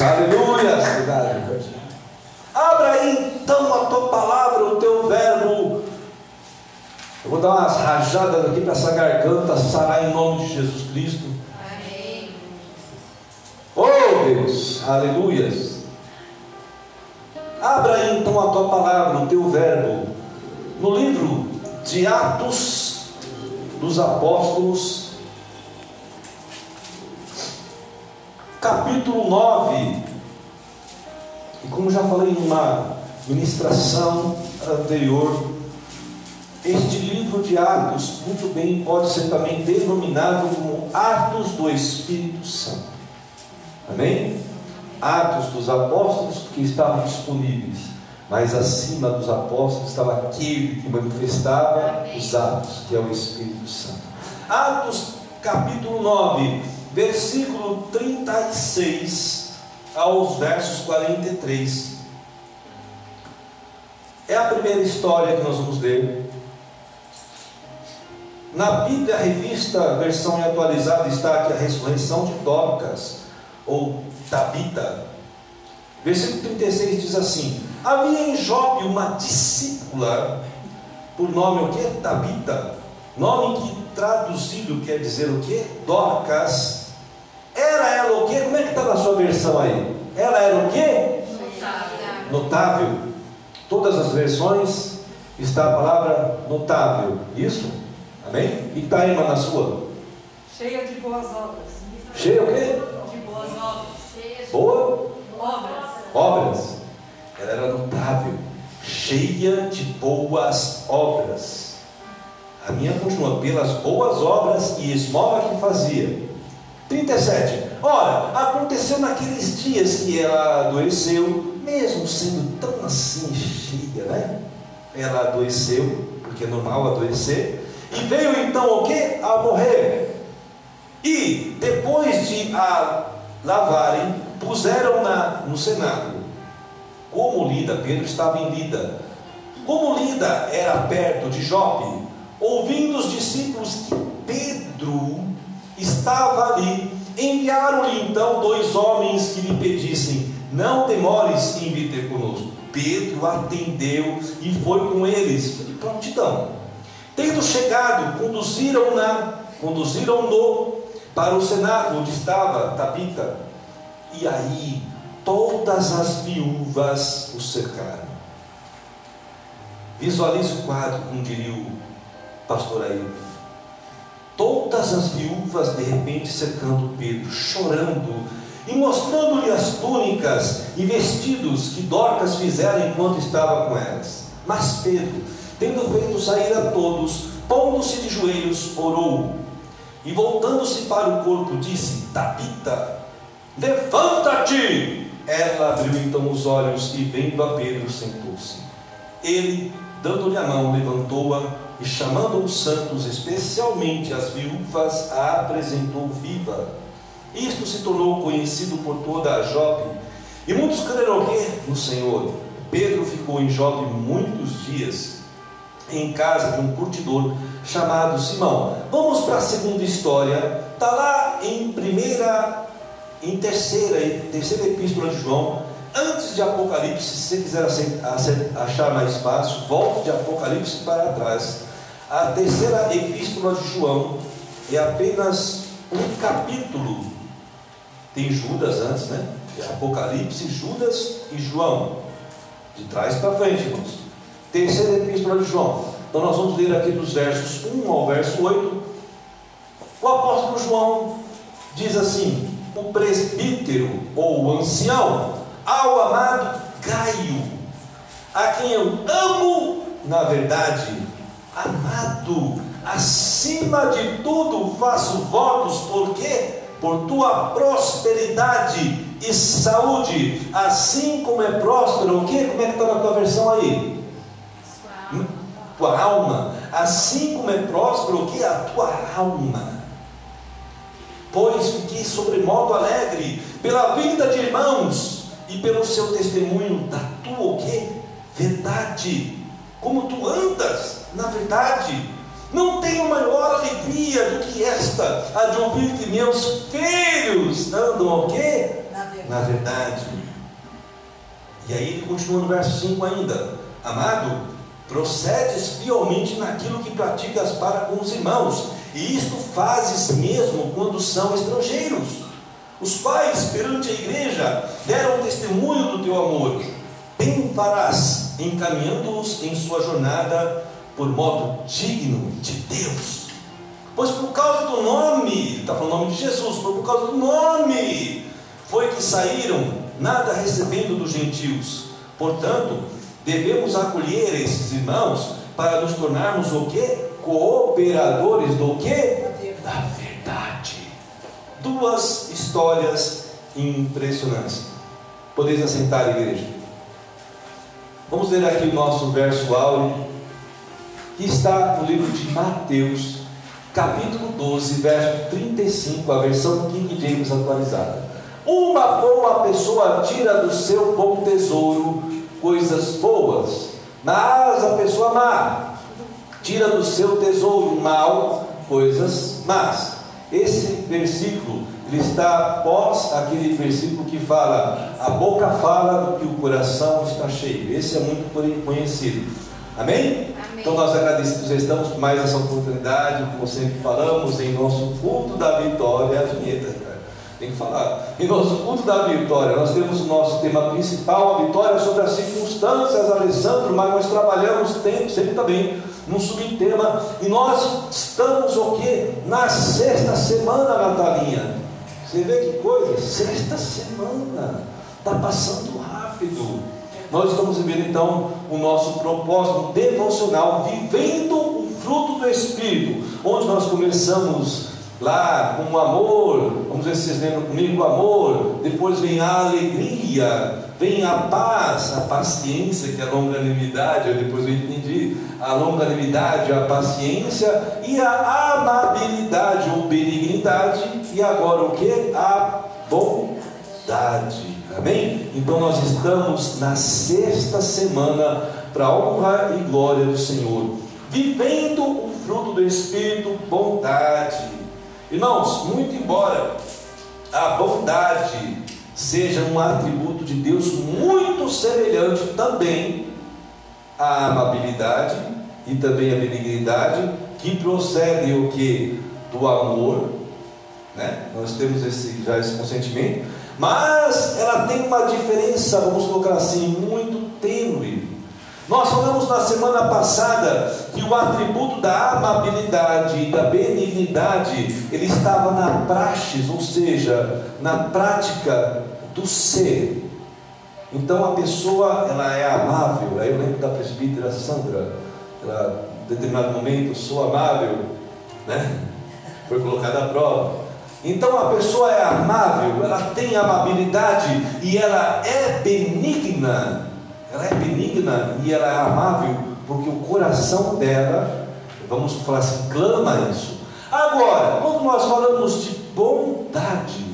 Aleluia. Abra aí então a tua palavra, o teu verbo. Eu vou dar umas rajadas aqui para essa garganta sarar em nome de Jesus Cristo. Amém. Oh Deus, aleluias. Abra aí então a tua palavra, o teu verbo, no livro de Atos dos Apóstolos, capítulo 9. E como já falei em uma ministração anterior, este livro de Atos, muito bem, pode ser também denominado como Atos do Espírito Santo. Amém? Atos dos apóstolos que estavam disponíveis, mas acima dos apóstolos estava aquele que manifestava os atos, que é o Espírito Santo. Atos capítulo 9, versículo 36 aos versos 43. É a primeira história que nós vamos ler. Na Bíblia, revista versão atualizada está aqui a ressurreição de Dorcas, ou Tabita. Versículo 36 diz assim: Havia em Job uma discípula, por nome o que? Tabita, nome que traduzido quer dizer o que? Dorcas. Versão aí? Ela era o que? Notável. Notável. Todas as versões está a palavra notável. Isso? Amém? E está aí, na sua? Cheia de boas obras. Cheia o quê? De boas obras. Boa? Obras. Obras. Ela era notável. Cheia de boas obras. A minha continua pelas boas obras e esmola que fazia. 37. Ora, aconteceu naqueles dias que ela adoeceu, mesmo sendo tão assim cheia, né? Ela adoeceu, porque é normal adoecer. E veio então o que? A morrer. E depois de a lavarem, puseram-na no cenáculo. Como Lida, Pedro estava em Lida. Como Lida era perto de Jope, ouvindo os discípulos que Pedro estava ali, enviaram-lhe então dois homens que lhe pedissem: Não demores em vir ter conosco. Pedro atendeu e foi com eles de prontidão. Tendo chegado, conduziram-na, conduziram-no para o cenáculo onde estava Tabita. E aí todas as viúvas o cercaram. Visualize o quadro, como diria o pastor aí. Todas as viúvas de repente cercando Pedro, chorando e mostrando-lhe as túnicas e vestidos que Dorcas fizeram enquanto estava com elas. Mas Pedro, tendo feito sair a todos, pondo-se de joelhos, orou. E voltando-se para o corpo, disse: Tabita, levanta-te! Ela abriu então os olhos e, vendo a Pedro, sentou-se. Ele, dando-lhe a mão, levantou-a e, chamando os santos, especialmente as viúvas, a apresentou viva. Isto se tornou conhecido por toda a Jope, e muitos creram que no Senhor. Pedro ficou em Jope muitos dias, em casa de um curtidor chamado Simão. Vamos para a segunda história. Está lá em primeira, em terceira, em terceira epístola de João. Antes de Apocalipse, se você quiser achar mais fácil, volte de Apocalipse para trás. A terceira epístola de João é apenas um capítulo. Tem Judas antes, né? Apocalipse, Judas e João. De trás para frente, irmãos. Terceira epístola de João. Então nós vamos ler aqui dos versos 1 ao verso 8. O apóstolo João diz assim: o presbítero ou o ancião, ao amado Gaio, a quem eu amo, na verdade, amado, acima de tudo faço votos, porque por tua prosperidade e saúde, assim como é próspero, o que? Como é que está na tua versão aí? tua alma, assim como é próspero o que a tua alma. Pois fiquei sobremodo alegre pela vinda de irmãos e pelo seu testemunho da tua o que? Verdade. Como tu andas na verdade. Não tenho maior alegria do que esta, a de ouvir que meus filhos andam o quê? na verdade. E aí ele continua no verso 5 ainda: Amado, procedes fielmente naquilo que praticas para com os irmãos, e isto fazes mesmo quando são estrangeiros, os quais perante a igreja deram testemunho do teu amor. Bem farás, encaminhando-os em sua jornada por modo digno de Deus. Pois por causa do nome, está falando o nome de Jesus, por causa do nome, foi que saíram, nada recebendo dos gentios. Portanto, devemos acolher esses irmãos para nos tornarmos o que? Cooperadores do que? Da verdade. Duas histórias impressionantes. Podeis assentar, igreja. Vamos ler aqui o nosso verso áureo, que está no livro de Mateus, capítulo 12, verso 35, a versão King James atualizada. Uma boa pessoa tira do seu bom tesouro coisas boas, mas a pessoa má tira do seu tesouro mal coisas más. Esse versículo ele está após aquele versículo que fala: a boca fala do que o coração está cheio. Esse é muito conhecido. Amém? Então nós agradecemos, estamos mais essa oportunidade, como sempre falamos, em nosso culto da vitória, as vinhetas, cara. Tem que falar. Em nosso culto da vitória, nós temos o nosso tema principal, a vitória sobre as circunstâncias, Alessandro, mas nós trabalhamos tempo, sempre também num subtema, e nós estamos o que? Na sexta semana natalinha. Você vê que coisa? Sexta semana. Está passando rápido. Nós estamos vivendo então o nosso propósito devocional, vivendo o fruto do Espírito, onde nós começamos lá com o amor, vamos ver se vocês lembram comigo, o amor, depois vem a alegria, vem a paz, a paciência, que é a longanimidade, depois eu entendi, a longanimidade, a paciência e a amabilidade ou benignidade, e agora o que? A bondade. Amém? Então nós estamos na sexta semana para honra e glória do Senhor, vivendo o fruto do Espírito, bondade. Irmãos, muito embora a bondade seja um atributo de Deus muito semelhante também à amabilidade e também à benignidade, que procede o que? Do amor, né? Nós temos esse, já esse consentimento, mas ela tem uma diferença, vamos colocar assim, muito tênue. Nós falamos na semana passada que o atributo da amabilidade e da benignidade, ele estava na praxis, ou seja, na prática do ser. Então a pessoa, ela é amável. Aí eu lembro da presbítera Sandra, ela, em determinado momento, sou amável, né? Foi colocada à prova. Então a pessoa é amável, ela tem amabilidade e ela é benigna. Ela é benigna e ela é amável porque o coração dela, vamos falar assim, clama isso. Agora, quando nós falamos de bondade,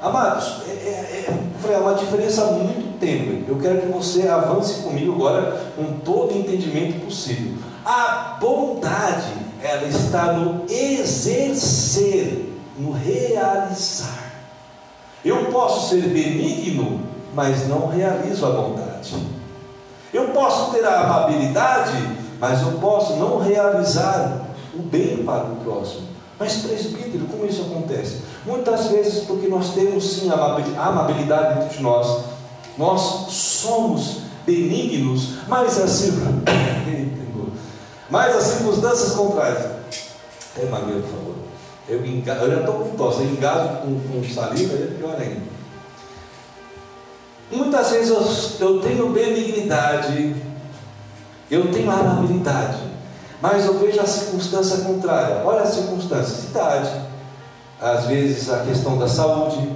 amados, é, é, é, é uma diferença muito tênue. Eu quero que você avance comigo agora com todo o entendimento possível. A bondade, ela está no exercer no realizar. Eu posso ser benigno, mas não realizo a bondade. Eu posso ter a amabilidade, mas eu posso não realizar o bem para o próximo. Mas, presbítero, como isso acontece? Muitas vezes, porque nós temos sim a amabilidade dentro de nós, nós somos benignos, mas as, mas as circunstâncias contrárias. É, Maria, por favor. Eu, enga... eu já estou com tosse, eu engasgo com, com saliva, é pior ainda. Muitas vezes eu, eu tenho benignidade, eu tenho amabilidade, mas eu vejo a circunstância contrária. Olha a circunstância, cidade, às vezes a questão da saúde,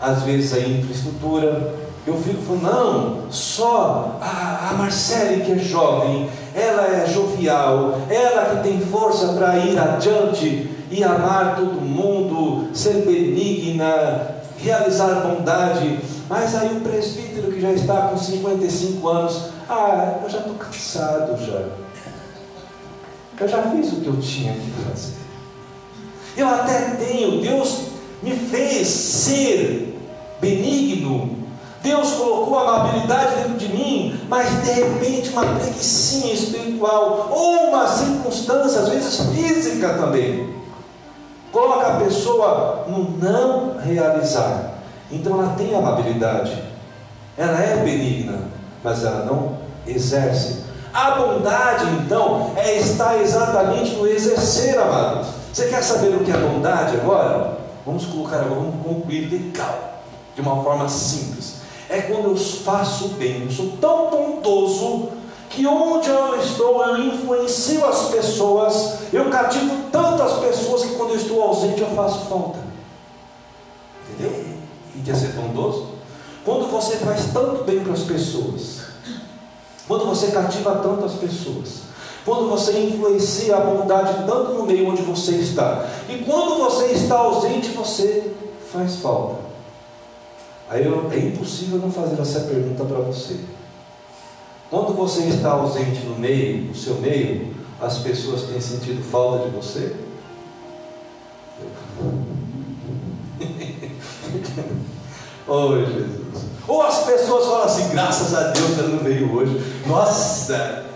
às vezes a infraestrutura. Eu fico falando, não, só a, a Marcele que é jovem, ela é jovial, ela que tem força para ir adiante, e amar todo mundo, ser benigna, realizar bondade. Mas aí o presbítero que já está com 55 anos, ah, eu já estou cansado já. Eu já fiz o que eu tinha que fazer. Eu até tenho, Deus me fez ser benigno. Deus colocou amabilidade dentro de mim, mas de repente uma preguiça espiritual, ou uma circunstância, às vezes física também, coloca a pessoa no não realizar. Então ela tem amabilidade, ela é benigna, mas ela não exerce. A bondade, então, é estar exatamente no exercer, amado. Você quer saber o que é bondade agora? Vamos colocar agora, vamos concluir legal, de uma forma simples. É quando eu faço bem, eu sou tão bondoso que onde eu estou eu influencio as pessoas, eu cativo tantas pessoas que quando eu estou ausente eu faço falta. Entendeu? E quer ser bondoso? Quando você faz tanto bem para as pessoas, quando você cativa tantas pessoas, quando você influencia a bondade tanto no meio onde você está, e quando você está ausente, você faz falta. Aí eu, é impossível não fazer essa pergunta para você. Quando você está ausente no meio, no seu meio, as pessoas têm sentido falta de você? oh Jesus. Ou as pessoas falam assim, graças a Deus está no meio hoje. Nossa,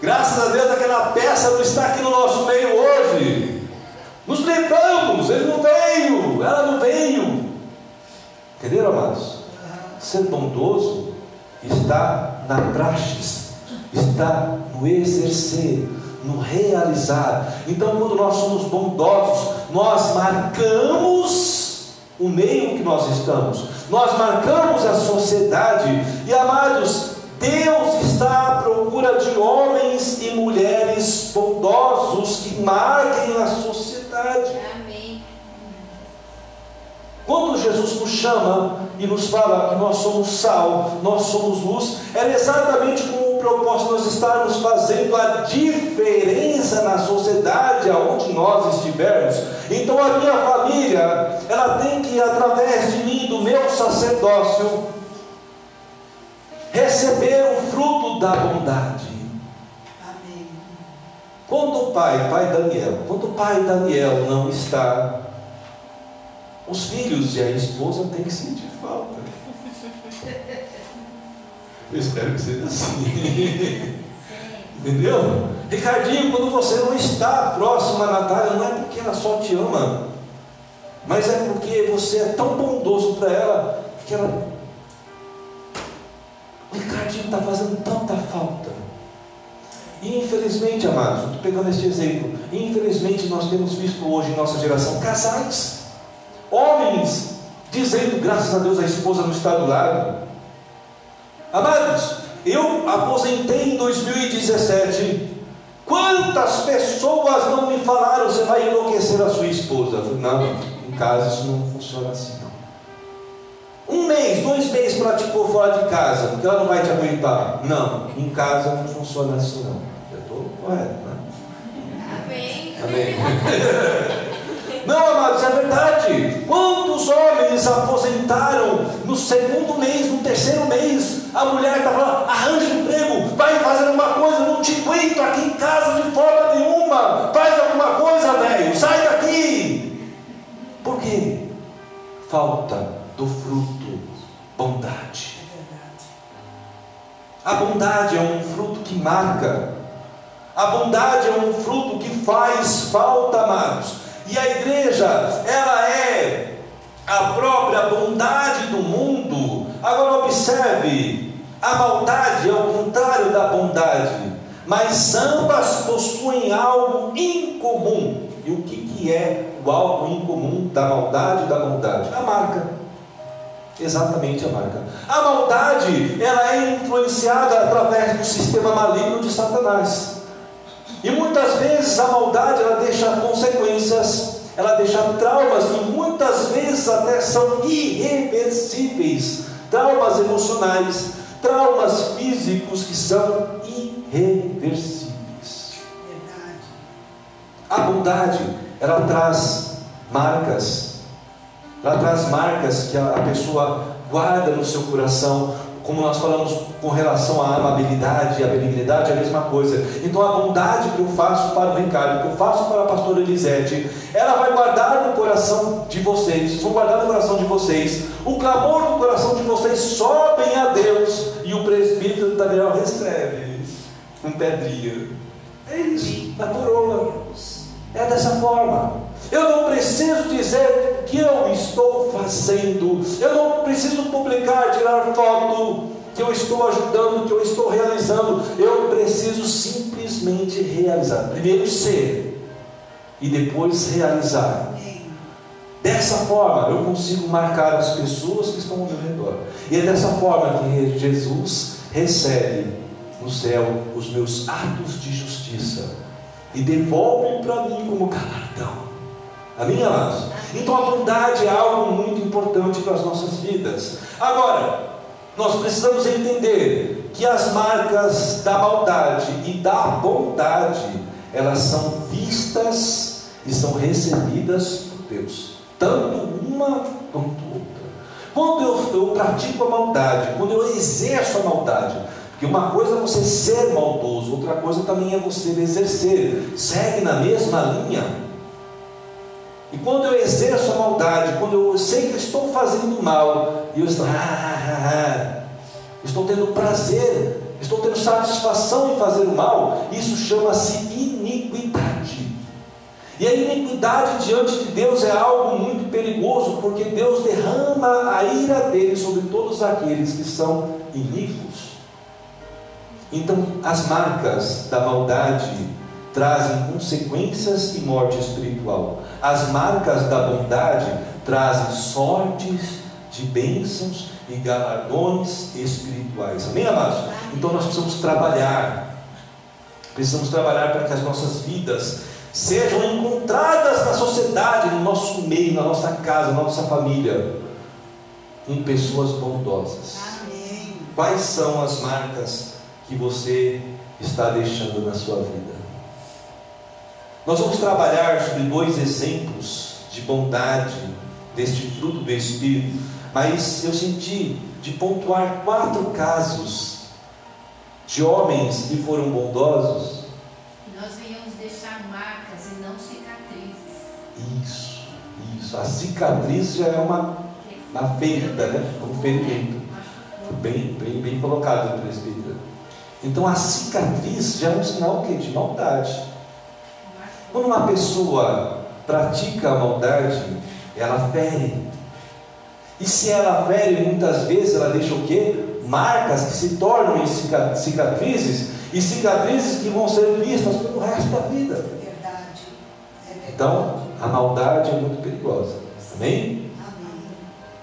graças a Deus aquela peça não está aqui no nosso meio hoje. Nos lembramos, ele não veio, ela não veio. Entenderam, amados? Ser bondoso está na praxis, está no exercer, no realizar. Então, quando nós somos bondosos, nós marcamos o meio que nós estamos, nós marcamos a sociedade, e amados, Deus está à procura de homens e mulheres bondosos que marquem a sociedade. Amém. Quando Jesus nos chama e nos fala que nós somos sal, nós somos luz, é exatamente com o propósito de nós estarmos fazendo a diferença na sociedade aonde nós estivermos. Então a minha família, ela tem que, através de mim, do meu sacerdócio, receber o fruto da bondade. Amém. Quando o pai, pai Daniel, quando o pai Daniel não está, os filhos e a esposa têm que sentir falta. Eu espero que seja assim. Entendeu? Ricardinho, quando você não está próximo à Natália, não é porque ela só te ama, mas é porque você é tão bondoso para ela que ela. O Ricardinho está fazendo tanta falta. E infelizmente, amados, estou pegando este exemplo, infelizmente nós temos visto hoje em nossa geração casais, homens, dizendo, graças a Deus a esposa não está do lado. Amados, eu aposentei em 2017. Quantas pessoas não me falaram, você vai enlouquecer a sua esposa? Eu falei, não, em casa isso não funciona assim não. Um mês, dois meses pôr fora de casa, porque ela não vai te aguentar. Não, em casa não funciona assim não. Eu estou correto, né? Amém. Amém. no segundo mês, no terceiro mês? A mulher está falando: arranja emprego, vai fazer uma coisa, não te aguento aqui em casa de forma nenhuma. Faz alguma coisa, velho, sai daqui. Por quê? Falta do fruto, bondade. É. A bondade é um fruto que marca. A bondade é um fruto que faz falta, amados. E a igreja, ela é a própria bondade do mundo. Agora observe, a maldade é o contrário da bondade, mas ambas possuem algo em comum. E o que, que é o algo em comum da maldade e da bondade? A marca. Exatamente a marca. A maldade, ela é influenciada através do sistema maligno de Satanás. E muitas vezes a maldade ela deixa consequências, ela deixa traumas que muitas vezes até são irreversíveis, traumas emocionais, traumas físicos que são irreversíveis. Verdade. A bondade, ela traz marcas, ela traz marcas que a pessoa guarda no seu coração, como nós falamos com relação à amabilidade e à benignidade, é a mesma coisa. Então a bondade que eu faço para o Ricardo, que eu faço para a pastora Elisete, ela vai guardar no coração de vocês, vão guardar no coração de vocês. O clamor do coração de vocês sobem a Deus e o presbítero Daniel recebe um pedrinha. É isso, na coroa. É dessa forma. Eu não preciso dizer que eu estou fazendo. Eu não preciso publicar, tirar foto que eu estou ajudando, que eu estou realizando. Eu preciso simplesmente realizar. Primeiro ser e depois realizar. Dessa forma eu consigo marcar as pessoas que estão ao meu redor. E é dessa forma que Jesus recebe no céu os meus atos de justiça e devolve para mim como galardão. Amém, amados? Então a bondade é algo muito importante para as nossas vidas. Agora, nós precisamos entender que as marcas da maldade e da bondade, elas são vistas e são recebidas por Deus, tanto uma quanto outra. Quando eu, eu pratico a maldade, quando eu exerço a maldade, porque uma coisa é você ser maldoso, outra coisa também é você exercer, segue na mesma linha. E quando eu exerço a maldade, quando eu sei que estou fazendo mal, e eu estou, ah, ah, ah, estou tendo prazer, estou tendo satisfação em fazer o mal, isso chama-se. E a iniquidade diante de Deus é algo muito perigoso, porque Deus derrama a ira dele sobre todos aqueles que são iníquos. Então, as marcas da maldade trazem consequências e morte espiritual. As marcas da bondade trazem sortes de bênçãos e galardões espirituais. Amém, amados? Então nós precisamos trabalhar. Precisamos trabalhar para que as nossas vidas sejam encontradas na sociedade, no nosso meio, na nossa casa, na nossa família, com pessoas bondosas. Amém. Quais são as marcas que você está deixando na sua vida? Nós vamos trabalhar sobre dois exemplos de bondade deste fruto do Espírito, mas eu senti de pontuar quatro casos de homens que foram bondosos. A cicatriz já é uma, uma ferida, né? Um ferimento. Bem, bem, bem colocado, presbítero. Então a cicatriz já é um sinal o quê? de maldade. Quando uma pessoa pratica a maldade, ela fere. E se ela fere, muitas vezes ela deixa o quê? Marcas que se tornam em cicatrizes e cicatrizes que vão ser vistas pelo resto da vida. Então, a maldade é muito perigosa. Amém? Amém.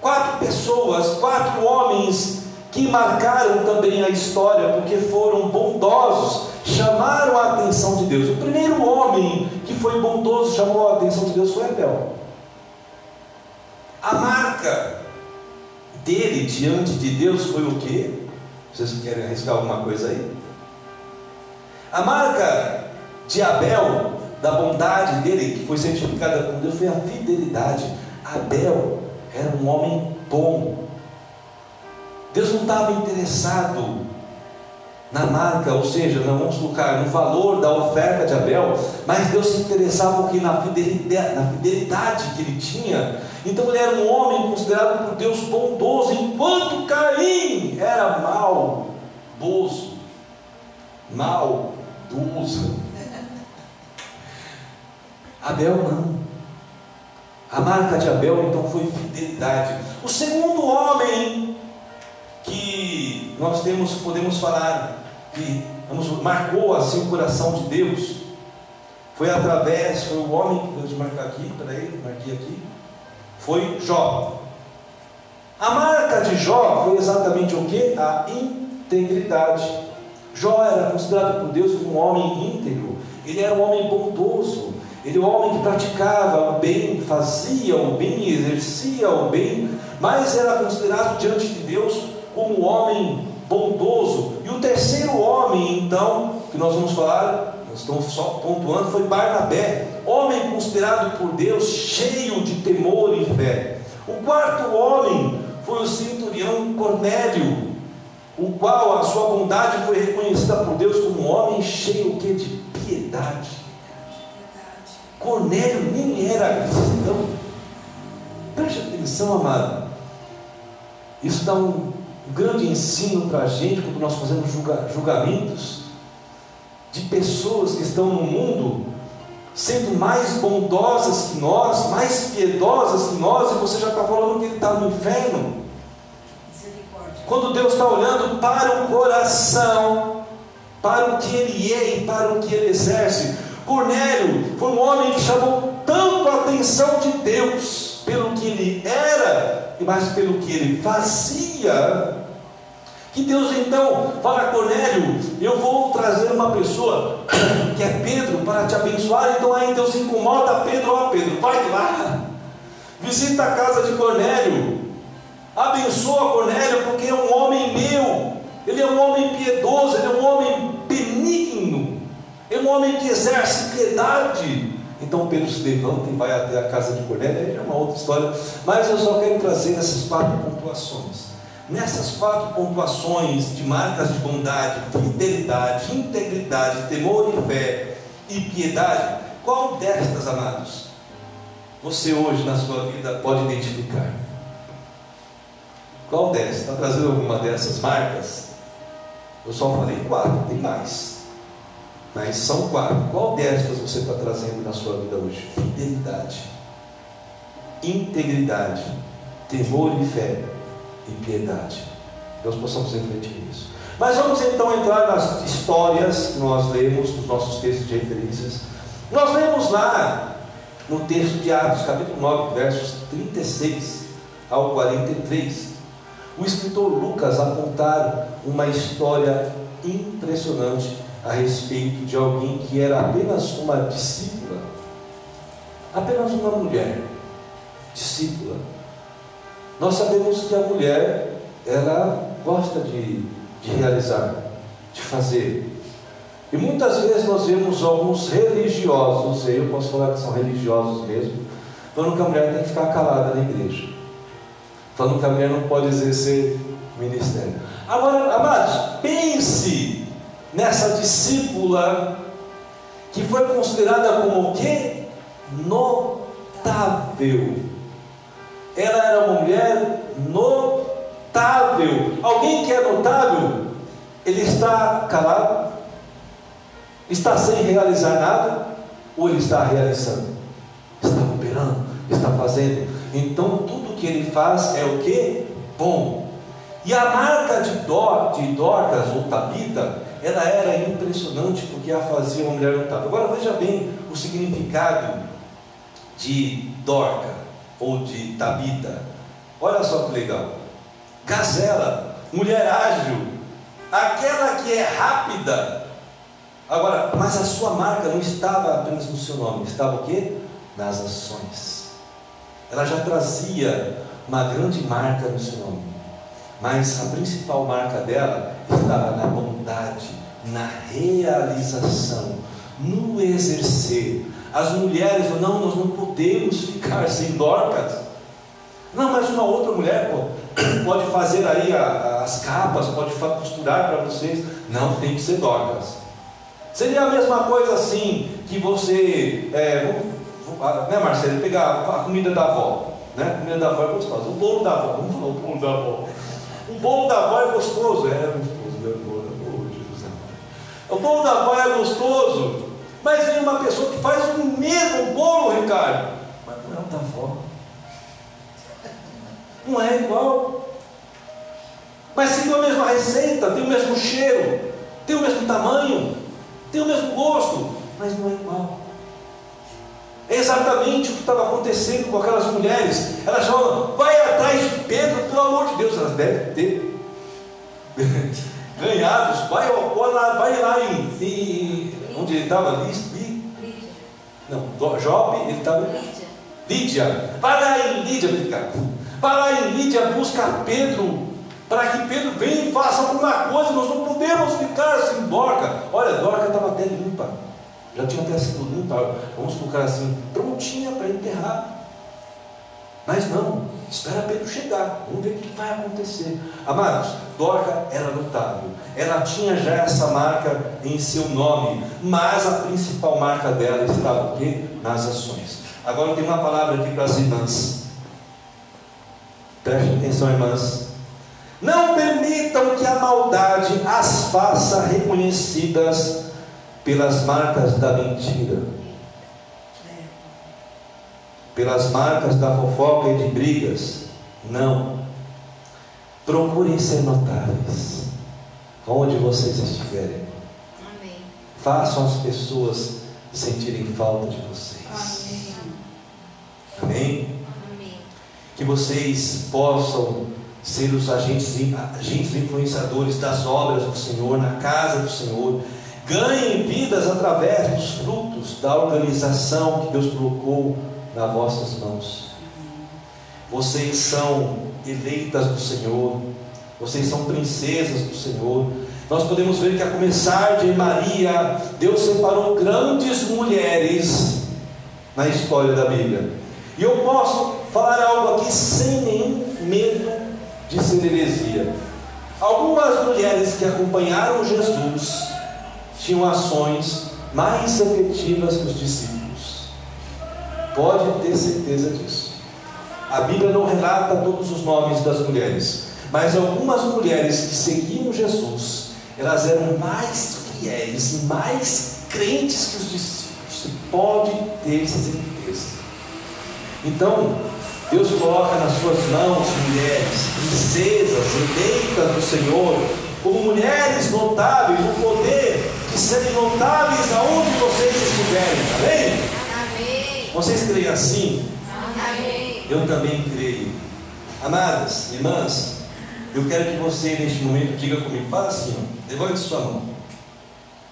Quatro pessoas, quatro homens que marcaram também a história porque foram bondosos, chamaram a atenção de Deus. O primeiro homem que foi bondoso, chamou a atenção de Deus foi Abel. A marca dele diante de Deus foi o quê? Vocês querem arriscar alguma coisa aí? A marca de Abel, da bondade dele, que foi certificada por Deus, foi a fidelidade. Abel era um homem bom. Deus não estava interessado na marca, ou seja, vamos colocar no valor da oferta de Abel, mas Deus se interessava porque na fidelidade, na fidelidade que ele tinha. Então ele era um homem considerado por Deus bondoso, enquanto Caim era maldoso, maldoso. Abel não. A marca de Abel então foi fidelidade. O segundo homem que nós temos, podemos falar que vamos, marcou assim o coração de Deus foi através, foi o homem que Deus marcar aqui, peraí, marquei aqui, foi Jó. A marca de Jó foi exatamente o que? A integridade. Jó era considerado por Deus como um homem íntegro, ele era um homem bondoso, ele era um homem que praticava o bem, fazia o bem, exercia o bem, mas era considerado diante de Deus como um homem bondoso. E o terceiro homem, então, que nós vamos falar, nós estamos só pontuando, foi Barnabé, homem considerado por Deus cheio de temor e fé. O quarto homem foi o centurião Cornélio, o qual a sua bondade foi reconhecida por Deus como um homem cheio de piedade. Cornélio nem era cristão. Preste atenção, amado. Isso dá um grande ensino para a gente quando nós fazemos julga, julgamentos de pessoas que estão no mundo sendo mais bondosas que nós, mais piedosas que nós, e você já está falando que ele está no inferno. Quando Deus está olhando para o coração, para o que ele é e para o que ele exerce. Cornélio foi um homem que chamou tanto a atenção de Deus pelo que ele era, e mais pelo que ele fazia, que Deus então fala Cornélio: Eu vou trazer uma pessoa que é Pedro para te abençoar. Então aí Deus incomoda Pedro: Ó Pedro, vai lá, visita a casa de Cornélio, abençoa Cornélio, porque é um homem meu, ele é um homem piedoso, ele é um homem benigno, é um homem que exerce piedade. Então Pedro se levanta e vai até a casa de Cornélio, é uma outra história, mas eu só quero trazer essas quatro pontuações. Nessas quatro pontuações de marcas de bondade, fidelidade, integridade, temor e fé e piedade, qual destas, amados, você hoje na sua vida pode identificar? Qual dessas? Está trazendo alguma dessas marcas? Eu só falei quatro, tem mais. Mas são quatro. Qual destas você está trazendo na sua vida hoje? Fidelidade, integridade, temor e fé e piedade. Deus possamos refletir nisso. Mas vamos então entrar nas histórias que nós lemos, nos nossos textos de referências. Nós lemos lá no texto de Atos, capítulo 9, versos 36 ao 43. O escritor Lucas apontar uma história impressionante a respeito de alguém que era apenas uma discípula, apenas uma mulher, discípula nós sabemos que a mulher, ela gosta de, de realizar, de fazer. E muitas vezes nós vemos alguns religiosos, eu posso falar que são religiosos mesmo, falando que a mulher tem que ficar calada na igreja. Falando que a mulher não pode exercer ministério. Agora, amados, pense nessa discípula que foi considerada como o quê? Notável ela era uma mulher notável. Alguém que é notável, ele está calado, está sem realizar nada, ou ele está realizando? Está operando, está fazendo. Então tudo que ele faz é o que? Bom. E a marca de, Dor, de Dorcas ou Tabita, ela era impressionante porque a fazia uma mulher notável. Agora veja bem o significado de Dorcas ou de Tabita. Olha só que legal. Gazela, mulher ágil, aquela que é rápida. Agora, mas a sua marca não estava apenas no seu nome, estava o quê? Nas ações. Ela já trazia uma grande marca no seu nome. Mas a principal marca dela estava na bondade, na realização, no exercer, as mulheres falam, não, nós não podemos ficar sem Dorcas. Não, mas uma outra mulher pô, pode fazer aí a, as capas, pode costurar para vocês. Não, tem que ser Dorcas. Seria a mesma coisa assim que você, é, né Marcelo, pegar a comida da avó. Né? A comida da avó é gostosa. O bolo da avó, vamos falar o bolo da avó. O bolo da avó é gostoso. É gostoso, meu bolo, oh, Jesus O bolo da avó é gostoso. Mas vem uma pessoa que faz o mesmo bolo, Ricardo, mas não é o da avó. Não é igual. Mas tem a mesma receita, tem o mesmo cheiro, tem o mesmo tamanho, tem o mesmo gosto, mas não é igual. É exatamente o que estava acontecendo com aquelas mulheres. Elas falam, vai atrás de Pedro, pelo amor de Deus, elas devem ter ganhados, vai, vai, vai lá em, em onde ele estava, Lídia. Não, Job, ele estava. Lídia. Lídia. Vai lá em Lídia, Ricardo. Vai lá em Lídia, busca Pedro, para que Pedro venha e faça alguma coisa. Nós não podemos ficar sem Dorca. Olha, Dorca estava até limpa. Já tinha até sido limpa. Vamos colocar assim, prontinha para enterrar. Mas não. espera Pedro chegar, vamos ver o que vai acontecer. Amados, Dorca era notável, ela tinha já essa marca em seu nome, mas a principal marca dela estava o quê? Nas ações. Agora tem uma palavra aqui para as irmãs. Preste atenção, irmãs. Não permitam que a maldade as faça reconhecidas pelas marcas da mentira, pelas marcas da fofoca e de brigas. Não. Procurem ser notáveis, onde vocês estiverem. Amém. Façam as pessoas sentirem falta de vocês. Amém. Amém? Amém. Que vocês possam ser os agentes, agentes influenciadores das obras do Senhor, na casa do Senhor. Ganhem vidas através dos frutos da organização que Deus colocou nas vossas mãos. Vocês são eleitas do Senhor, vocês são princesas do Senhor. Nós podemos ver que a começar de Maria, Deus separou grandes mulheres na história da Bíblia. E eu posso falar algo aqui sem nenhum medo de ser heresia. Algumas mulheres que acompanharam Jesus tinham ações mais efetivas que os discípulos. Pode ter certeza disso. A Bíblia não relata todos os nomes das mulheres, mas algumas mulheres que seguiam Jesus, elas eram mais fiéis mais crentes que os discípulos. Pode ter certeza. Então, Deus coloca nas suas mãos mulheres, princesas, eleitas do Senhor, como mulheres notáveis, o poder de serem notáveis aonde vocês estiverem, amém? Amém. Vocês creem assim? Amém. Eu também creio. Amadas, irmãs, eu quero que você neste momento diga comigo, fala assim, ó, levante sua mão.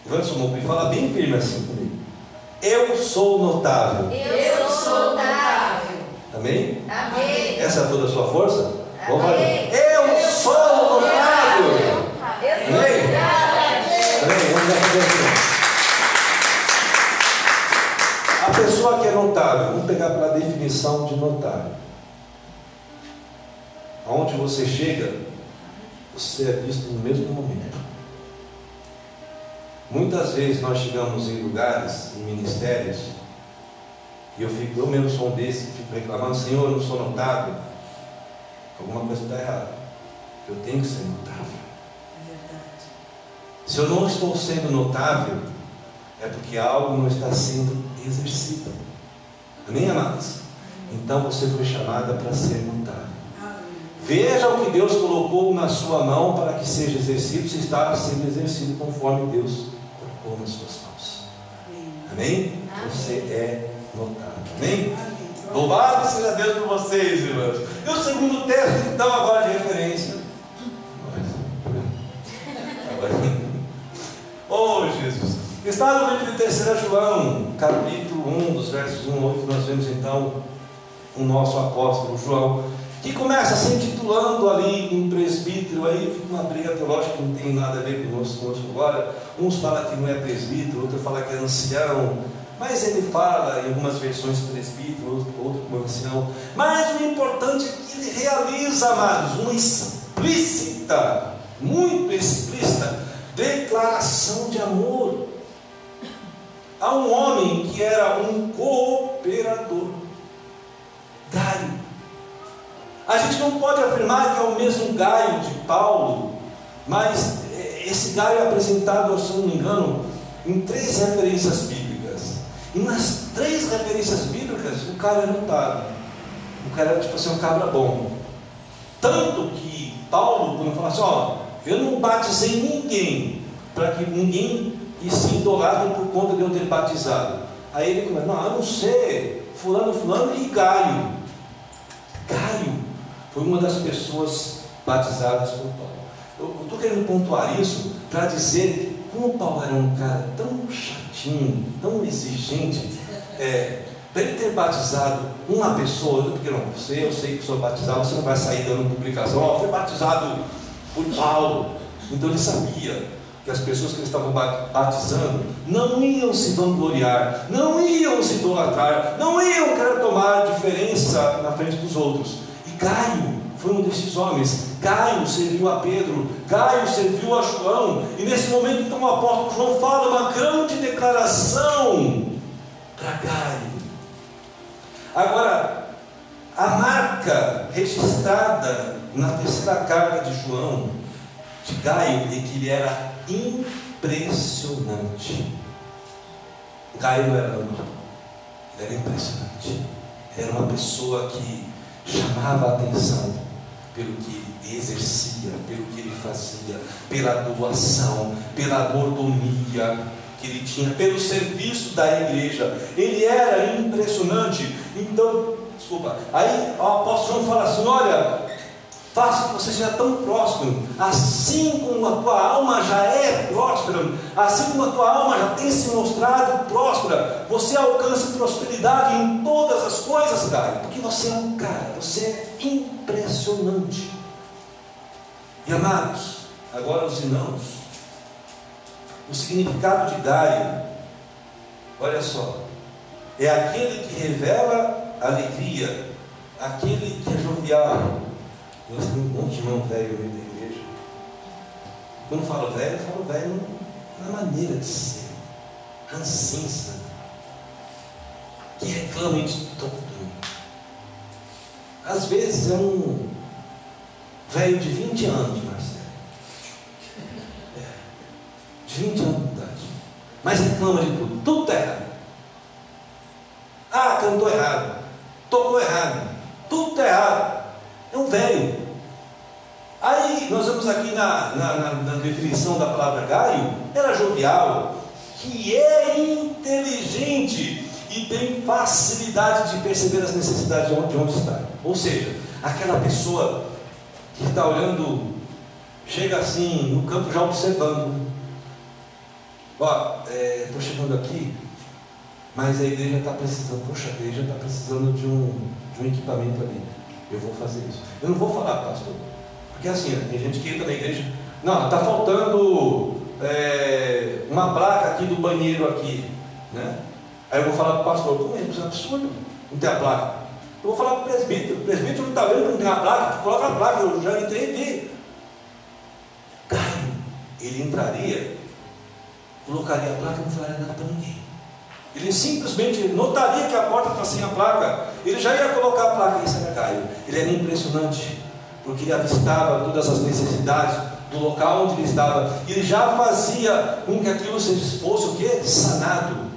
Levante sua mão e fala bem firme assim comigo. Eu sou notável. Eu sou notável. Amém? Amém. Essa é toda a sua força? Vamos fazer. Amém. Eu sou notável. Eu sou Amém? notável. Amém? Vamos dar fazer assim. A pessoa que é notável, vamos pegar pela definição de notável. Aonde você chega, você é visto no mesmo momento. Muitas vezes nós chegamos em lugares, em ministérios, e eu fico, eu mesmo sou um desses que fico reclamando, Senhor, eu não sou notável. Alguma coisa está errada. Eu tenho que ser notável. Se eu não estou sendo notável, é porque algo não está sendo exercido. Amém, amados? Então você foi chamada para ser notável. Veja o que Deus colocou na sua mão para que seja exercido, se está sendo exercido conforme Deus colocou nas suas mãos. Amém. Você é notável. Amém? Amém. Louvado seja Deus por vocês, irmãos. E o segundo texto, então, agora de referência. Oh, Jesus. Está no livro de 3 João, capítulo 1, dos versos 1 ao 8, nós vemos então o nosso apóstolo João, que começa se intitulando ali um presbítero, aí fica uma briga teológica que não tem nada a ver conosco, conosco agora. Uns falam que não é presbítero, outros falam que é ancião, mas ele fala em algumas versões presbítero, outro, outro como ancião. Mas o importante é que ele realiza, amados, uma explícita, muito explícita, declaração de amor a um homem que era um cooperador, Gaio. A gente não pode afirmar que é o mesmo Gaio de Paulo, mas eh, esse Gaio é apresentado, se não me engano, em três referências bíblicas. E nas três referências bíblicas, o cara é notado. O cara era tipo assim, um cabra bom. Tanto que Paulo, quando fala assim, ó, eu não batizei ninguém, para que ninguém se idolatrem por conta de eu ter batizado. Aí ele começa, não, a não ser fulano, fulano e Gaio. Gaio foi uma das pessoas batizadas por Paulo. Eu estou querendo pontuar isso para dizer que como Paulo era um cara tão chatinho, tão exigente, é, para ele ter batizado uma pessoa, porque não, você, eu sei que sou batizado, você não vai sair dando publicação, ó, foi batizado por Paulo. Então ele sabia que as pessoas que ele estavam batizando não iam se vangloriar, não iam se idolatrar, não iam querer tomar diferença na frente dos outros. E Gaio foi um desses homens. Gaio serviu a Pedro, Gaio serviu a João. E nesse momento, então, o apóstolo João fala uma grande declaração para Gaio. Agora, a marca registrada na terceira carta de João, de Gaio, é que ele era impressionante. Gaio era ele era impressionante. Era uma pessoa que chamava a atenção pelo que exercia, pelo que ele fazia, pela doação, pela mordomia que ele tinha, pelo serviço da igreja. Ele era impressionante. Então, desculpa, aí o apóstolo João fala assim: olha, faça que você seja tão próspero, assim como a tua alma já é próspera, assim como a tua alma já tem se mostrado próspera, você alcança prosperidade em todas as coisas, cara, porque você é um cara, você é impressionante. E amados, agora os irmãos, o significado de Gaio, olha só, é aquele que revela alegria, aquele que é jovial, nós temos um monte de irmão velho meio da igreja. Quando falo velho, eu falo velho na maneira de ser. Rancinza. Que reclama de tudo. Às vezes é um velho de 20 anos, Marcelo. É. De 20 anos de idade. Mas reclama de tudo. Tudo está errado. Ah, cantou errado. Tocou errado. Tudo está errado. É um velho. Nós vemos aqui na, na, na, na definição da palavra Gaio, era jovial, que é inteligente e tem facilidade de perceber as necessidades de onde, de onde está. Ou seja, aquela pessoa que está olhando, chega assim no campo já observando. Ó, estou é, chegando aqui, mas a igreja está precisando, poxa, a igreja está precisando de um, de um equipamento ali. Eu vou fazer isso. Eu não vou falar, pastor, porque assim, tem gente que entra na igreja, não, está faltando é, uma placa aqui do banheiro aqui. Né? Aí eu vou falar para o pastor, como é? Isso é absurdo, não tem a placa. Eu vou falar para o presbítero, o presbítero não está vendo que não tem a placa, coloca a placa, eu já entrei aqui. Caio, ele entraria, colocaria a placa e não falaria nada para ninguém. Ele simplesmente notaria que a porta está sem a placa. Ele já ia colocar a placa. Isso era Caio. Ele era impressionante, porque ele avistava todas as necessidades do local onde ele estava. E ele já fazia com que aquilo fosse o quê? Sanado,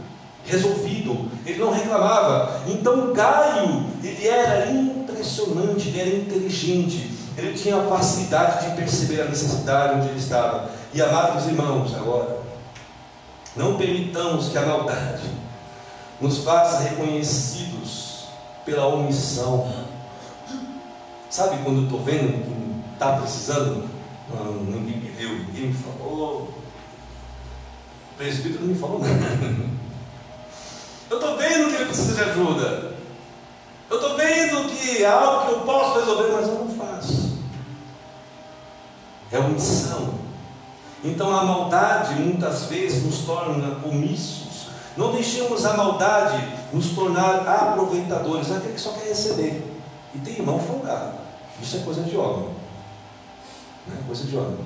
resolvido. Ele não reclamava. Então Caio, ele era impressionante, ele era inteligente. Ele tinha a facilidade de perceber a necessidade onde ele estava. E amados irmãos, agora, não permitamos que a maldade nos faça reconhecidos pela omissão. Sabe quando eu estou vendo que está precisando? Não, ninguém me viu, ninguém me falou. O presbítero não me falou nada. Eu estou vendo que ele precisa de ajuda. Eu estou vendo que é algo que eu posso resolver, mas eu não faço. É omissão. Então a maldade muitas vezes nos torna omissos. Não deixemos a maldade nos tornar aproveitadores, aquele que só quer receber. E tem irmão folgado. Isso é coisa de homem. Não é coisa de homem.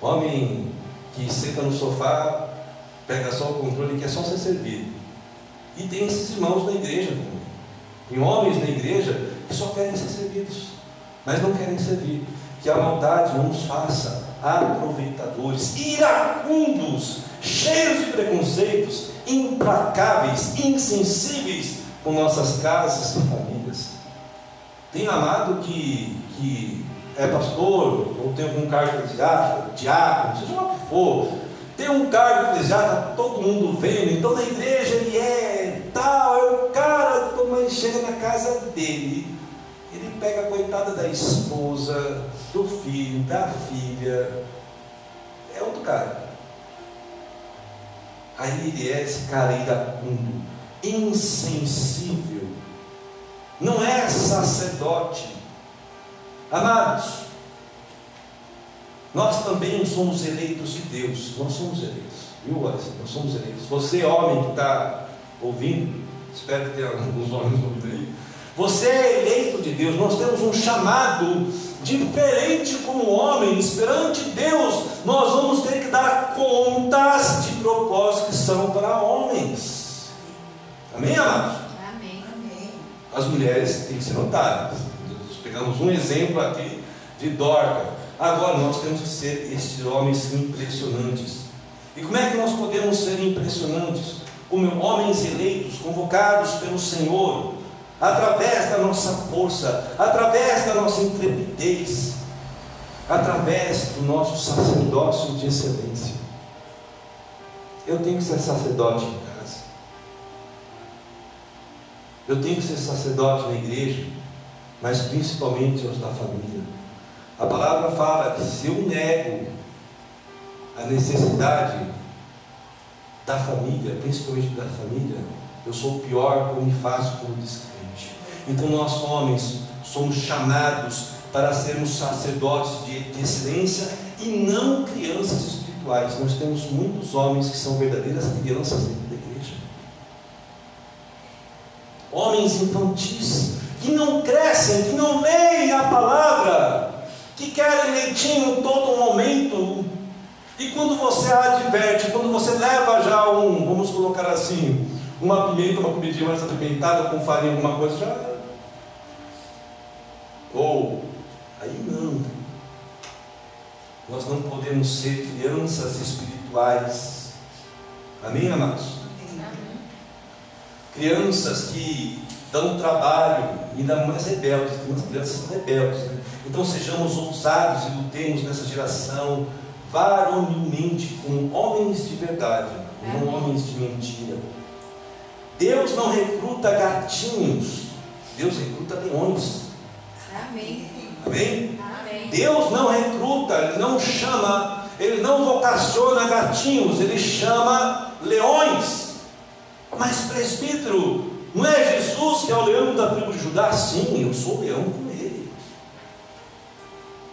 Homem que senta no sofá, pega só o controle e quer só ser servido. E tem esses irmãos na igreja também. Tem homens na igreja que só querem ser servidos, mas não querem servir. Que a maldade não nos faça aproveitadores, iracundos, cheios de preconceitos, implacáveis, insensíveis com nossas casas e famílias. Tem amado que, que é pastor, ou tem algum cargo eclesiástico, diácono, seja lá o que for, tem um cargo eclesiástico, todo mundo vendo, então na igreja ele é tal, é o cara, mas chega na casa dele, ele pega a coitada da esposa, do filho, da filha. É outro cara. Aí ele é esse cara iracundo, insensível. Não é sacerdote. Amados, nós também somos eleitos de Deus. Nós somos eleitos. Viu, Alisson? Nós somos eleitos. Você, homem que está ouvindo, espero que tenha alguns homens ouvindo aí. Você é eleito de Deus. Nós temos um chamado diferente como homens. Perante Deus, nós vamos ter que dar contas de propósitos que são para homens. Amém, amados? Amém. Amém. As mulheres têm que ser notadas. Pegamos um exemplo aqui de Dorca. Agora nós temos que ser estes homens impressionantes. E como é que nós podemos ser impressionantes? Como homens eleitos, convocados pelo Senhor, através da nossa força, através da nossa intrepidez, através do nosso sacerdócio de excelência. Eu tenho que ser sacerdote em casa. Eu tenho que ser sacerdote na igreja, mas principalmente aos da família. A palavra fala que se eu nego a necessidade da família, principalmente da família, eu sou o pior eu me faço como descrente. Então nós homens somos chamados para sermos sacerdotes de, de excelência e não crianças espirituais. Nós temos muitos homens que são verdadeiras crianças dentro da igreja. Homens infantis que não crescem, que não leem a palavra, que querem leitinho todo momento. E quando você adverte, quando você leva já um, vamos colocar assim, uma pimenta, uma comidinha mais apimentada com farinha, alguma coisa, já. Ou, aí não. Nós não podemos ser crianças espirituais. Amém, amados? Crianças que dão trabalho, ainda mais rebeldes, umas crianças rebeldes. Né? Então sejamos ousados e lutemos nessa geração varonilmente como homens de verdade, não homens de mentira. Deus não recruta gatinhos, Deus recruta leões. Amém. Amém? Amém. Deus não recruta, Ele não chama, Ele não vocaciona gatinhos, Ele chama leões. Mas presbítero, não é Jesus que é o leão da tribo de Judá? Sim, eu sou o leão com ele.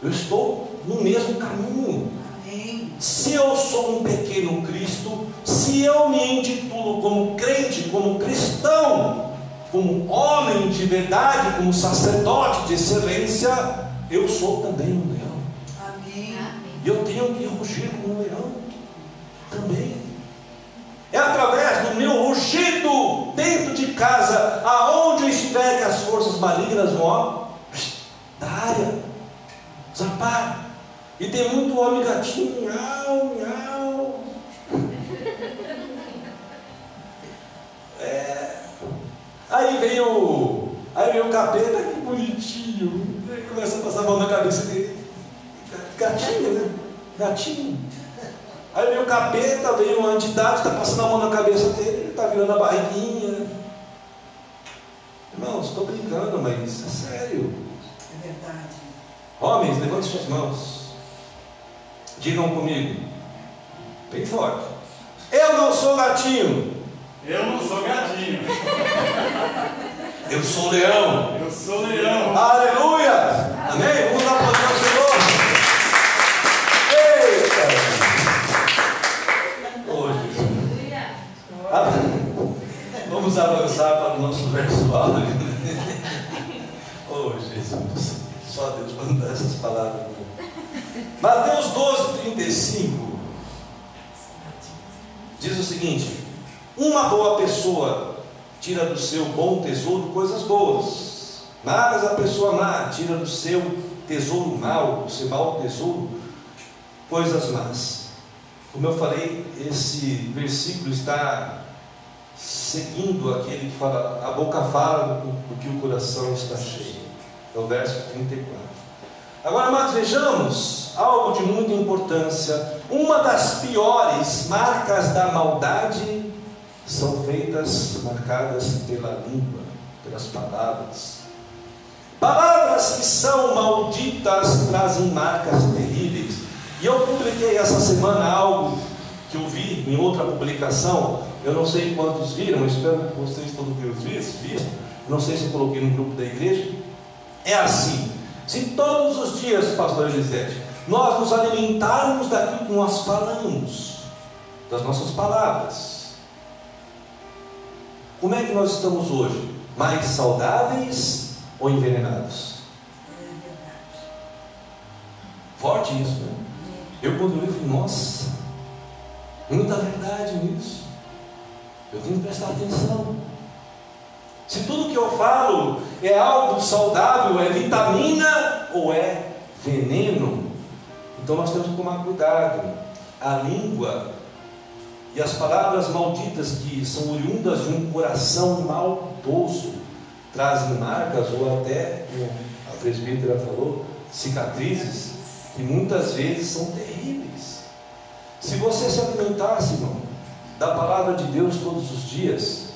Eu estou no mesmo caminho. Amém. Se eu sou um pequeno Cristo, se eu me intitulo como crente, como cristão, como homem de verdade, como sacerdote de excelência, eu sou também um leão. Amém. Amém. E eu tenho que rugir como um leão vão ó, da área, zapar. E tem muito homem gatinho, miau, miau. É. Aí vem o. Aí vem o capeta, que bonitinho. Aí começa a passar a mão na cabeça dele. Gatinho, né? Gatinho. Aí vem o capeta, vem uma entidade, está passando a mão na cabeça dele, ele está virando a barriguinha. Irmãos, estou brincando, mas é sério. É verdade. Homens, levante suas mãos. Digam comigo, bem forte. Eu não sou gatinho, Eu não sou gatinho, eu sou leão. eu sou leão. Aleluia! Amém? Vamos avançar para o nosso verso áureo. Oh, Jesus. Só Deus para dar essas palavras. Mateus 12, 35 diz o seguinte: Uma boa pessoa tira do seu bom tesouro coisas boas, mas a pessoa má tira do seu tesouro mau, do seu mau tesouro, coisas más. Como eu falei, esse versículo está seguindo aquele que fala, a boca fala do, do que o coração está cheio. É o verso 34. Agora, amados, vejamos algo de muita importância. Uma das piores marcas da maldade são feitas, marcadas pela língua, pelas palavras. Palavras que são malditas trazem marcas terríveis. E eu publiquei essa semana algo que eu vi em outra publicação. Eu não sei quantos viram, espero que vocês todos visto. Não sei se eu coloquei no grupo da igreja. É assim: se todos os dias, pastor Elisete, nós nos alimentarmos daquilo que nós falamos, das nossas palavras, como é que nós estamos hoje? mais saudáveis ou envenenados? Forte isso, né? Eu quando li, falei, nossa, muita verdade nisso. Eu tenho que prestar atenção. Se tudo que eu falo é algo saudável, é vitamina ou é veneno, então nós temos que tomar cuidado. A língua e as palavras malditas que são oriundas de um coração maldoso trazem marcas ou até, como a presbítera falou, cicatrizes que muitas vezes são terríveis. Se você se alimentasse, irmão, da palavra de Deus todos os dias,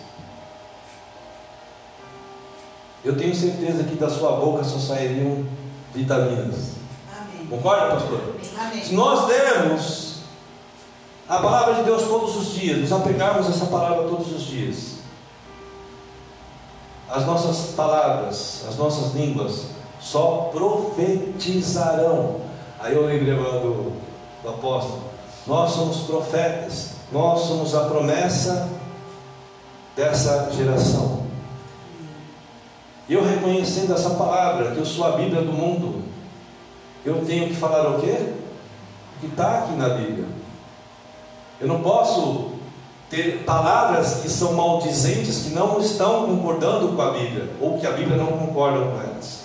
eu tenho certeza que da sua boca só sairiam vitaminas. Amém. Concorda, pastor? Se Amém. nós dermos a palavra de Deus todos os dias, nos apegarmos a essa palavra todos os dias, as nossas palavras, as nossas línguas só profetizarão. Aí eu lembrei agora do, do apóstolo. Nós somos profetas, nós somos a promessa dessa geração. E eu reconhecendo essa palavra, que eu sou a Bíblia do mundo, eu tenho que falar o quê? O que está aqui na Bíblia. Eu não posso ter palavras que são maldizentes, que não estão concordando com a Bíblia, ou que a Bíblia não concorda com elas.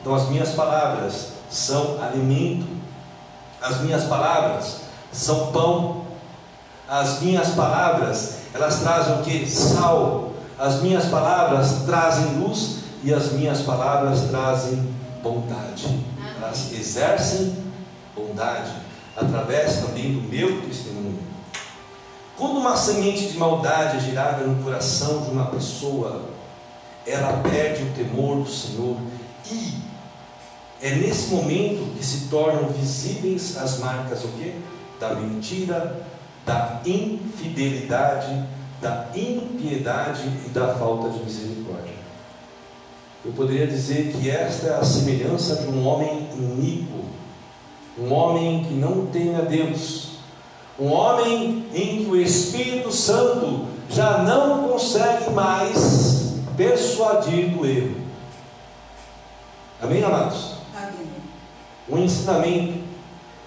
Então as minhas palavras são alimento, as minhas palavras são pão, as minhas palavras, elas trazem o que? Sal. As minhas palavras trazem luz e as minhas palavras trazem bondade. Elas exercem bondade através também do meu testemunho. Quando uma semente de maldade é gerada no coração de uma pessoa, ela perde o temor do Senhor e é nesse momento que se tornam visíveis as marcas o quê? Da mentira, da infidelidade, da impiedade e da falta de misericórdia. Eu poderia dizer que esta é a semelhança de um homem iníquo, um homem que não tem a Deus, um homem em que o Espírito Santo já não consegue mais persuadir do erro. Amém, amados? Amém. Um ensinamento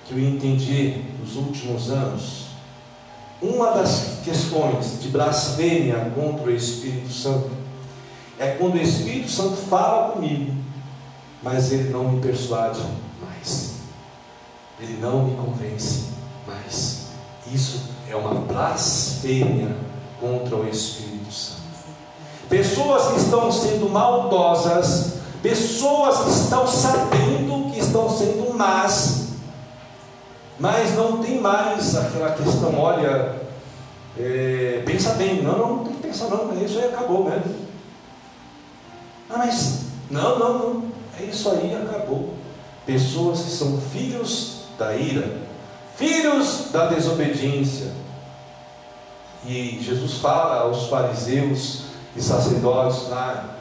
que eu entendi nos últimos anos, uma das questões de blasfêmia contra o Espírito Santo é quando o Espírito Santo fala comigo, mas ele não me persuade mais, ele não me convence mais. Isso é uma blasfêmia contra o Espírito Santo. Pessoas que estão sendo maldosas, pessoas que estão sabendo que estão sendo más, mas não tem mais aquela questão, olha, é, pensa bem, não, não, não tem que pensar não, é isso aí acabou mesmo. Ah, mas não, não, não, é isso aí acabou. Pessoas que são filhos da ira, filhos da desobediência. E Jesus fala aos fariseus e sacerdotes lá,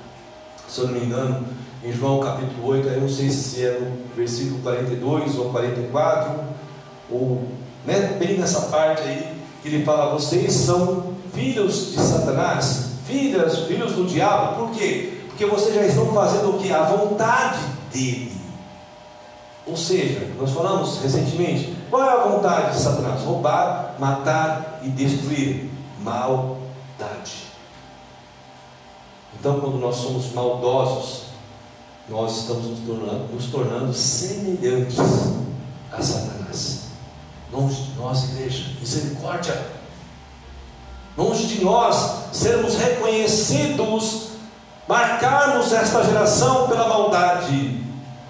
se eu não me engano, em João capítulo 8, eu não sei se é no versículo 42 ou 44, ou né, bem nessa parte aí, que ele fala: vocês são filhos de Satanás, filhas, filhos do diabo, por quê? Porque vocês já estão fazendo o que? A vontade dele. Ou seja, nós falamos recentemente, qual é a vontade de Satanás? Roubar, matar e destruir. Maldade. Então, quando nós somos maldosos, nós estamos nos tornando, nos tornando semelhantes a Satanás. Longe de nós, igreja, misericórdia. Longe de nós sermos reconhecidos, marcarmos esta geração pela maldade,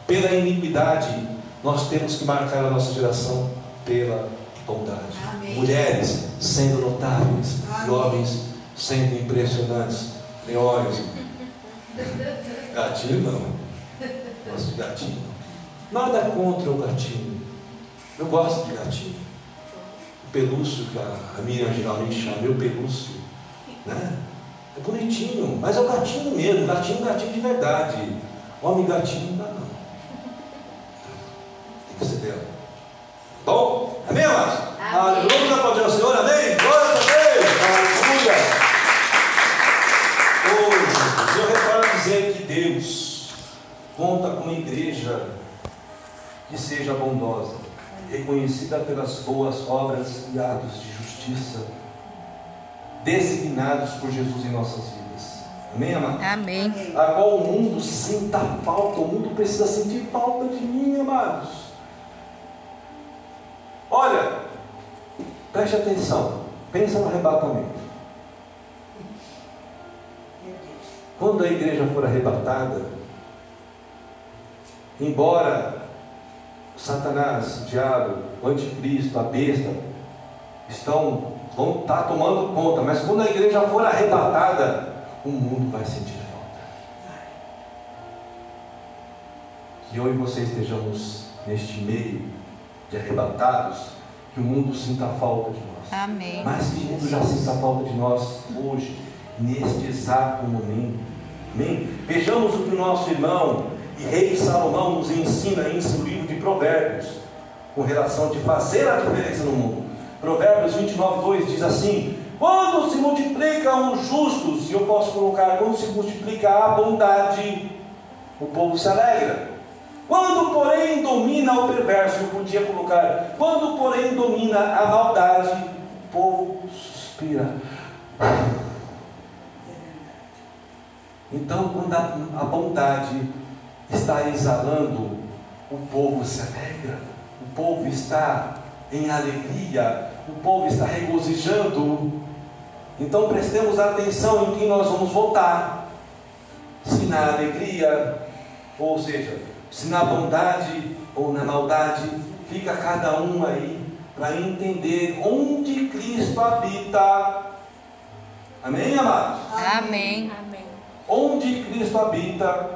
pela iniquidade. Nós temos que marcar a nossa geração pela bondade. Amém. Mulheres sendo notáveis, Amém. homens sendo impressionantes, leões. Gatinho não. De gatinho. Nada contra o gatinho. Eu gosto de gatinho. O pelúcio que a Miriam geralmente chama, meu pelúcio. Né? É bonitinho, mas é o gatinho mesmo, gatinho, gatinho de verdade. Homem gatinho não dá não. Tem que ser dela. Bom? É amém, ah, amados? Aleluia, aplaudir ao Senhor, amém? Glória a Deus! Aleluia! Hoje, eu reparo dizer que Deus conta com uma igreja que seja bondosa reconhecida pelas boas obras e atos de justiça, designados por Jesus em nossas vidas. Amém, amado? Amém. A qual o mundo sinta falta, o mundo precisa sentir falta de mim, amados. Olha, preste atenção, pensa no arrebatamento. Quando a igreja for arrebatada, embora Satanás, o diabo, o anticristo, a besta, estão, vão estar tomando conta, mas quando a igreja for arrebatada, o mundo vai sentir falta. Que eu e você estejamos neste meio de arrebatados, que o mundo sinta falta de nós. Amém. Mas que o mundo já sinta falta de nós hoje, neste exato momento. Amém? Vejamos o que o nosso irmão e rei Salomão nos ensina em seu livro de Provérbios, com relação de fazer a diferença no mundo. Provérbios 29, 2 diz assim: Quando se multiplicam os justos, e eu posso colocar, quando se multiplica a bondade, o povo se alegra. Quando, porém, domina o perverso, eu podia colocar, quando, porém, domina a maldade, o povo suspira. Então, quando a bondade está exalando, o povo se alegra, o povo está em alegria, o povo está regozijando. Então, prestemos atenção em quem nós vamos votar. Se na alegria, ou seja, se na bondade ou na maldade, fica cada um aí para entender onde Cristo habita. Amém, amados? Amém. Amém. onde Cristo habita,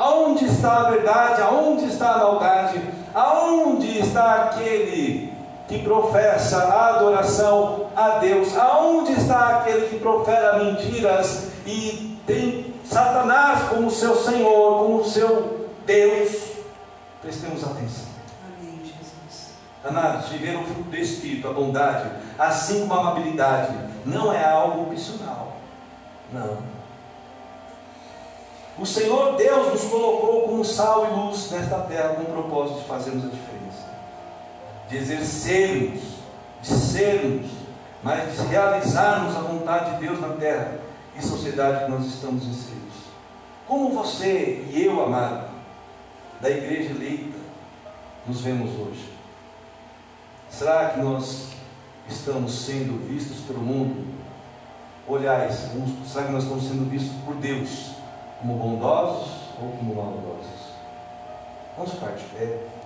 aonde está a verdade, aonde está a maldade, aonde está aquele que professa a adoração a Deus, aonde está aquele que profera mentiras e tem Satanás como seu Senhor, como seu Deus. Prestemos atenção. Amém, Jesus. Amados, viver o fruto do Espírito, a bondade, assim como a amabilidade, não é algo opcional. Não. O Senhor Deus nos colocou como sal e luz nesta terra com o propósito de fazermos a diferença, de exercermos, de sermos, mas de realizarmos a vontade de Deus na terra e sociedade que nós estamos inseridos. Como você e eu, amado, da igreja eleita, nos vemos hoje? Será que nós estamos sendo vistos pelo mundo? Olhais, será que nós estamos sendo vistos por Deus como bondosos ou como maldosos? Vamos de pé.